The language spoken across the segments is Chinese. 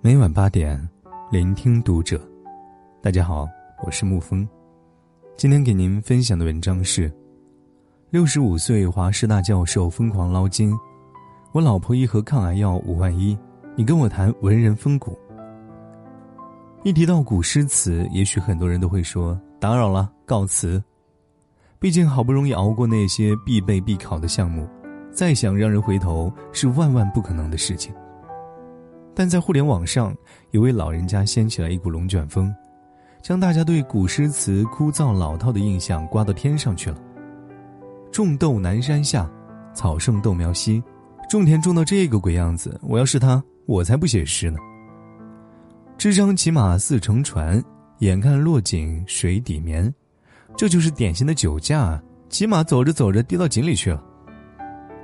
每晚八点，聆听读者。大家好，我是沐风。今天给您分享的文章是：六十五岁华师大教授疯狂捞金，我老婆一盒抗癌药五万一，你跟我谈文人风骨。一提到古诗词，也许很多人都会说打扰了，告辞。毕竟好不容易熬过那些必备必考的项目，再想让人回头是万万不可能的事情。但在互联网上，有位老人家掀起了一股龙卷风，将大家对古诗词枯燥老套的印象刮到天上去了。种豆南山下，草盛豆苗稀，种田种到这个鬼样子，我要是他，我才不写诗呢。支张骑马似乘船，眼看落井水底眠，这就是典型的酒驾。骑马走着走着跌到井里去了。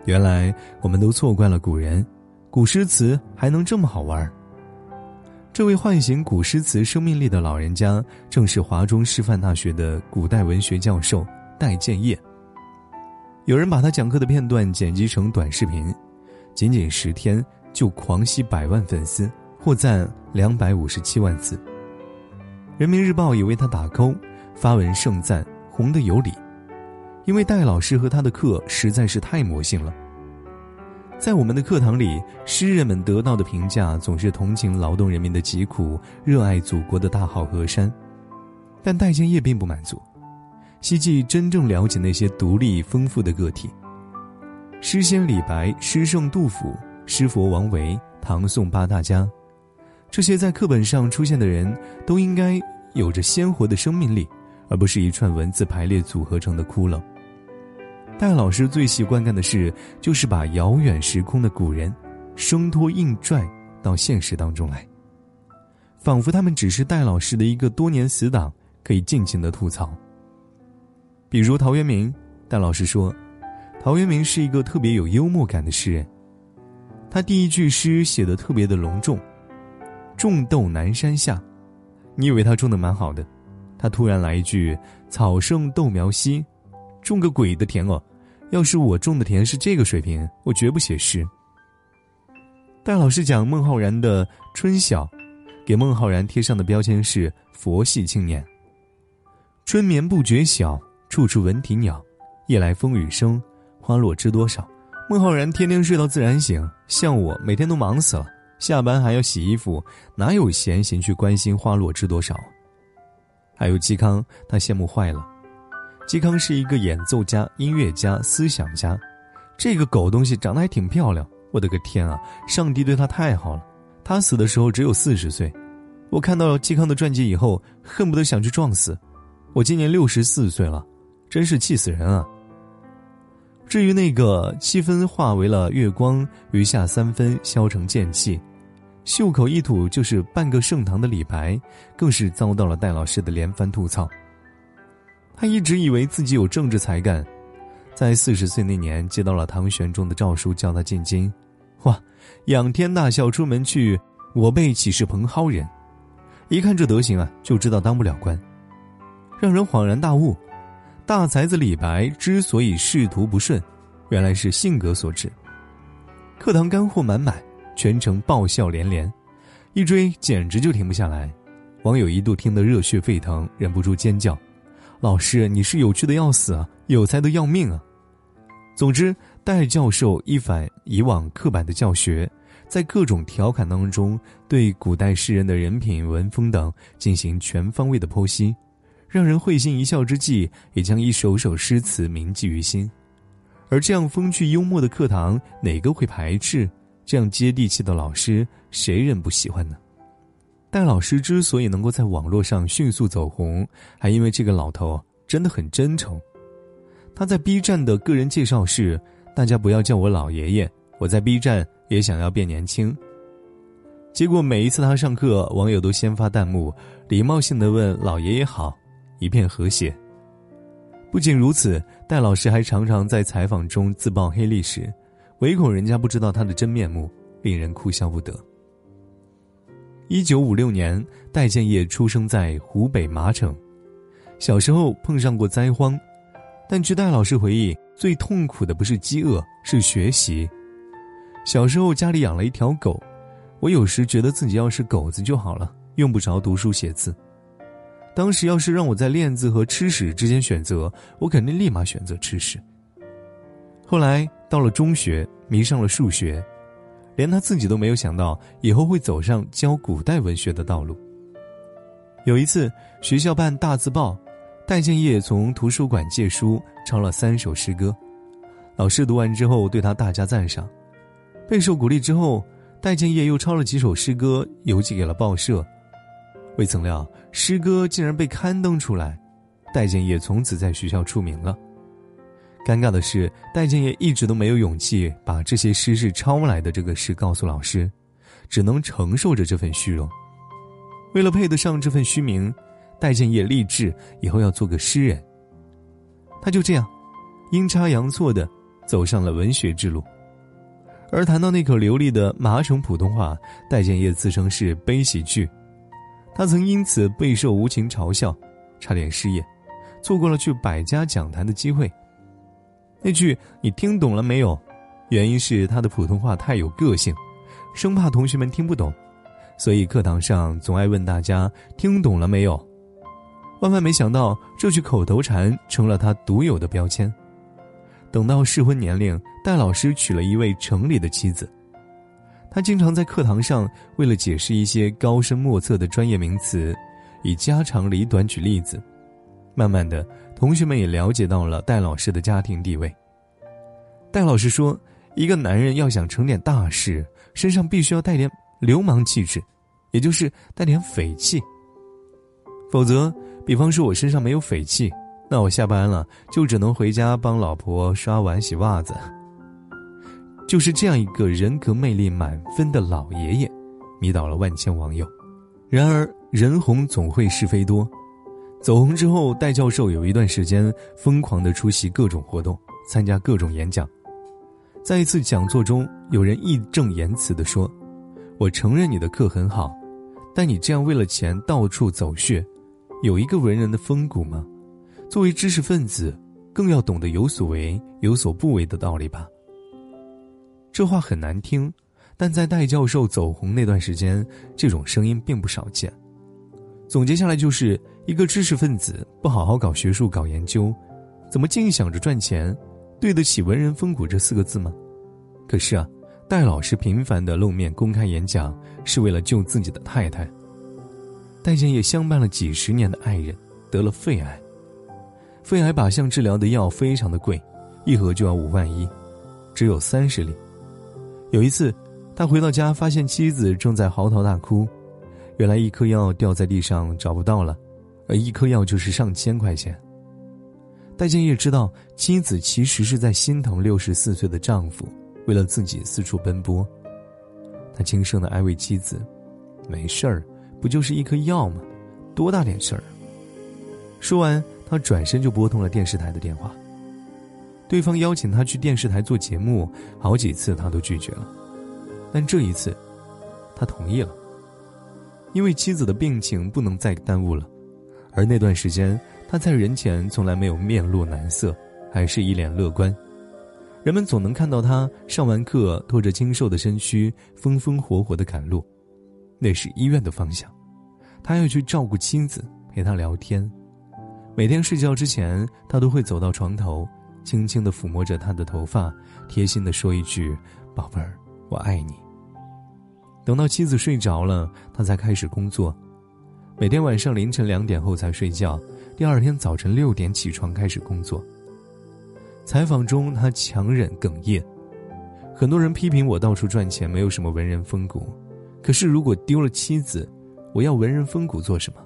原来我们都错怪了古人。古诗词还能这么好玩？这位唤醒古诗词生命力的老人家，正是华中师范大学的古代文学教授戴建业。有人把他讲课的片段剪辑成短视频，仅仅十天就狂吸百万粉丝，获赞两百五十七万字。人民日报也为他打 call，发文盛赞，红得有理。因为戴老师和他的课实在是太魔性了。在我们的课堂里，诗人们得到的评价总是同情劳动人民的疾苦，热爱祖国的大好河山。但戴建业并不满足，希冀真正了解那些独立丰富的个体。诗仙李白、诗圣杜甫、诗佛王维、唐宋八大家，这些在课本上出现的人，都应该有着鲜活的生命力，而不是一串文字排列组合成的窟窿。戴老师最习惯干的事，就是把遥远时空的古人，生拖硬拽到现实当中来，仿佛他们只是戴老师的一个多年死党，可以尽情的吐槽。比如陶渊明，戴老师说，陶渊明是一个特别有幽默感的诗人。他第一句诗写的特别的隆重，“种豆南山下”，你以为他种的蛮好的，他突然来一句“草盛豆苗稀”。种个鬼的田哦！要是我种的田是这个水平，我绝不写诗。戴老师讲孟浩然的《春晓》，给孟浩然贴上的标签是佛系青年。春眠不觉晓，处处闻啼鸟。夜来风雨声，花落知多少。孟浩然天天睡到自然醒，像我每天都忙死了，下班还要洗衣服，哪有闲心去关心花落知多少？还有嵇康，他羡慕坏了。嵇康是一个演奏家、音乐家、思想家，这个狗东西长得还挺漂亮。我的个天啊！上帝对他太好了。他死的时候只有四十岁，我看到嵇康的传记以后，恨不得想去撞死。我今年六十四岁了，真是气死人啊！至于那个七分化为了月光，余下三分消成剑气，袖口一吐就是半个盛唐的李白，更是遭到了戴老师的连番吐槽。他一直以为自己有政治才干，在四十岁那年接到了唐玄宗的诏书，叫他进京。哇，仰天大笑出门去，我辈岂是蓬蒿人？一看这德行啊，就知道当不了官，让人恍然大悟。大才子李白之所以仕途不顺，原来是性格所致。课堂干货满满，全程爆笑连连，一追简直就停不下来。网友一度听得热血沸腾，忍不住尖叫。老师，你是有趣的要死啊，有才的要命啊！总之，戴教授一反以往刻板的教学，在各种调侃当中，对古代诗人的人品、文风等进行全方位的剖析，让人会心一笑之际，也将一首首诗词铭记于心。而这样风趣幽默的课堂，哪个会排斥？这样接地气的老师，谁人不喜欢呢？戴老师之所以能够在网络上迅速走红，还因为这个老头真的很真诚。他在 B 站的个人介绍是：“大家不要叫我老爷爷，我在 B 站也想要变年轻。”结果每一次他上课，网友都先发弹幕，礼貌性的问“老爷爷好”，一片和谐。不仅如此，戴老师还常常在采访中自曝黑历史，唯恐人家不知道他的真面目，令人哭笑不得。一九五六年，戴建业出生在湖北麻城。小时候碰上过灾荒，但据戴老师回忆，最痛苦的不是饥饿，是学习。小时候家里养了一条狗，我有时觉得自己要是狗子就好了，用不着读书写字。当时要是让我在练字和吃屎之间选择，我肯定立马选择吃屎。后来到了中学，迷上了数学，连他自己都没有想到以后会走上教古代文学的道路。有一次学校办大字报，戴建业从图书馆借书抄了三首诗歌，老师读完之后对他大加赞赏。备受鼓励之后，戴建业又抄了几首诗歌邮寄给了报社，未曾料诗歌竟然被刊登出来，戴建业从此在学校出名了。尴尬的是，戴建业一直都没有勇气把这些诗是抄来的这个事告诉老师，只能承受着这份虚荣。为了配得上这份虚名，戴建业立志以后要做个诗人。他就这样，阴差阳错的走上了文学之路。而谈到那口流利的麻省普通话，戴建业自称是悲喜剧，他曾因此备受无情嘲笑，差点失业，错过了去百家讲坛的机会。那句“你听懂了没有？”原因是他的普通话太有个性，生怕同学们听不懂，所以课堂上总爱问大家听懂了没有。万万没想到，这句口头禅成了他独有的标签。等到适婚年龄，戴老师娶了一位城里的妻子。他经常在课堂上为了解释一些高深莫测的专业名词，以家长里短举例子。慢慢的，同学们也了解到了戴老师的家庭地位。戴老师说：“一个男人要想成点大事，身上必须要带点流氓气质，也就是带点匪气。否则，比方说我身上没有匪气，那我下班了就只能回家帮老婆刷碗洗袜子。”就是这样一个人格魅力满分的老爷爷，迷倒了万千网友。然而，人红总会是非多。走红之后，戴教授有一段时间疯狂的出席各种活动，参加各种演讲。在一次讲座中，有人义正言辞的说：“我承认你的课很好，但你这样为了钱到处走穴，有一个文人的风骨吗？作为知识分子，更要懂得有所为有所不为的道理吧。”这话很难听，但在戴教授走红那段时间，这种声音并不少见。总结下来就是。一个知识分子不好好搞学术、搞研究，怎么净想着赚钱？对得起“文人风骨”这四个字吗？可是啊，戴老师频繁的露面公开演讲，是为了救自己的太太。戴建业相伴了几十年的爱人得了肺癌，肺癌靶向治疗的药非常的贵，一盒就要五万一，只有三十粒。有一次，他回到家发现妻子正在嚎啕大哭，原来一颗药掉在地上找不到了。而一颗药就是上千块钱。戴建业知道妻子其实是在心疼六十四岁的丈夫，为了自己四处奔波。他轻声的安慰妻子：“没事儿，不就是一颗药吗？多大点事儿？”说完，他转身就拨通了电视台的电话。对方邀请他去电视台做节目，好几次他都拒绝了，但这一次，他同意了，因为妻子的病情不能再耽误了。而那段时间，他在人前从来没有面露难色，还是一脸乐观。人们总能看到他上完课，拖着精瘦的身躯，风风火火的赶路。那是医院的方向，他要去照顾妻子，陪她聊天。每天睡觉之前，他都会走到床头，轻轻地抚摸着她的头发，贴心地说一句：“宝贝儿，我爱你。”等到妻子睡着了，他才开始工作。每天晚上凌晨两点后才睡觉，第二天早晨六点起床开始工作。采访中，他强忍哽咽。很多人批评我到处赚钱，没有什么文人风骨。可是如果丢了妻子，我要文人风骨做什么？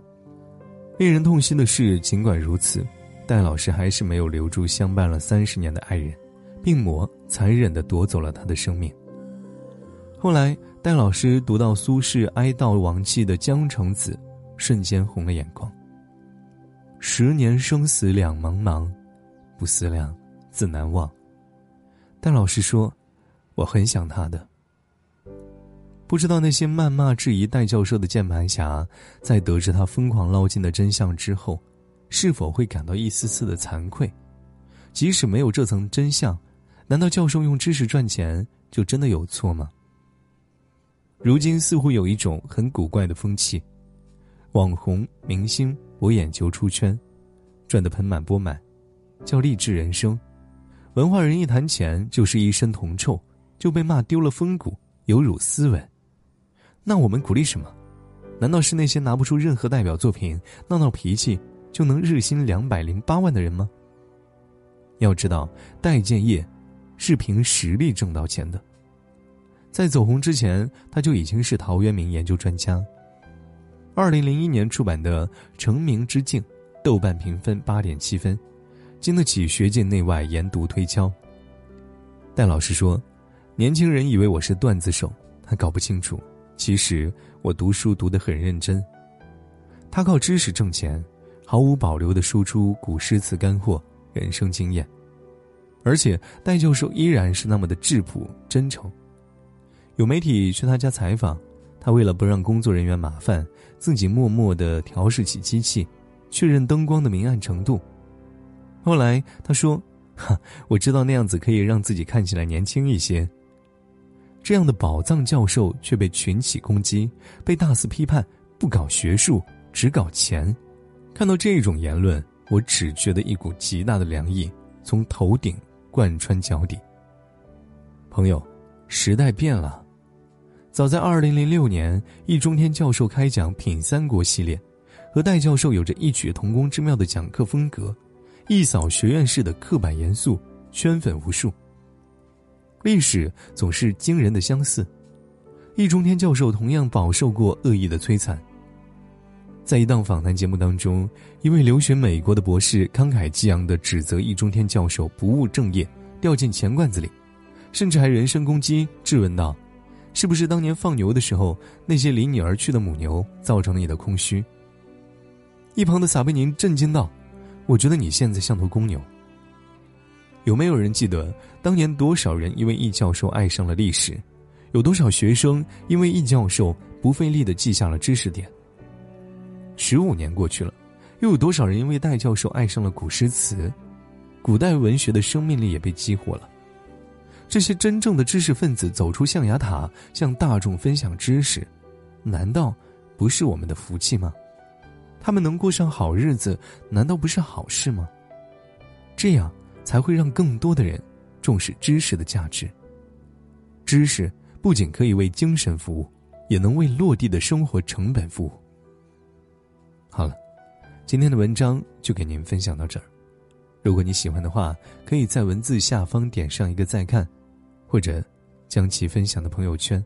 令人痛心的是，尽管如此，戴老师还是没有留住相伴了三十年的爱人，病魔残忍地夺走了他的生命。后来，戴老师读到苏轼哀悼亡妻的《江城子》。瞬间红了眼眶。十年生死两茫茫，不思量，自难忘。但老实说，我很想他的。不知道那些谩骂质疑戴教授的键盘侠，在得知他疯狂捞金的真相之后，是否会感到一丝丝的惭愧？即使没有这层真相，难道教授用知识赚钱就真的有错吗？如今似乎有一种很古怪的风气，网红明星博眼球出圈，赚得盆满钵满，叫励志人生；文化人一谈钱就是一身铜臭，就被骂丢了风骨，有辱斯文。那我们鼓励什么？难道是那些拿不出任何代表作品、闹闹脾气就能日薪两百零八万的人吗？要知道，代建业是凭实力挣到钱的。在走红之前，他就已经是陶渊明研究专家。二零零一年出版的《成名之境》，豆瓣评分八点七分，经得起学界内外研读推敲。戴老师说：“年轻人以为我是段子手，他搞不清楚，其实我读书读得很认真。他靠知识挣钱，毫无保留地输出古诗词干货、人生经验，而且戴教授依然是那么的质朴真诚。”有媒体去他家采访，他为了不让工作人员麻烦，自己默默地调试起机器，确认灯光的明暗程度。后来他说：“哈，我知道那样子可以让自己看起来年轻一些。”这样的宝藏教授却被群起攻击，被大肆批判，不搞学术，只搞钱。看到这种言论，我只觉得一股极大的凉意从头顶贯穿脚底。朋友，时代变了。早在二零零六年，易中天教授开讲《品三国》系列，和戴教授有着异曲同工之妙的讲课风格，一扫学院式的刻板严肃，圈粉无数。历史总是惊人的相似，易中天教授同样饱受过恶意的摧残。在一档访谈节目当中，一位留学美国的博士慷慨激昂地指责易中天教授不务正业，掉进钱罐子里，甚至还人身攻击，质问道。是不是当年放牛的时候，那些离你而去的母牛造成了你的空虚？一旁的撒贝宁震惊道：“我觉得你现在像头公牛。”有没有人记得当年多少人因为易教授爱上了历史？有多少学生因为易教授不费力的记下了知识点？十五年过去了，又有多少人因为戴教授爱上了古诗词？古代文学的生命力也被激活了。这些真正的知识分子走出象牙塔，向大众分享知识，难道不是我们的福气吗？他们能过上好日子，难道不是好事吗？这样才会让更多的人重视知识的价值。知识不仅可以为精神服务，也能为落地的生活成本服务。好了，今天的文章就给您分享到这儿。如果你喜欢的话，可以在文字下方点上一个再看。或者，将其分享的朋友圈。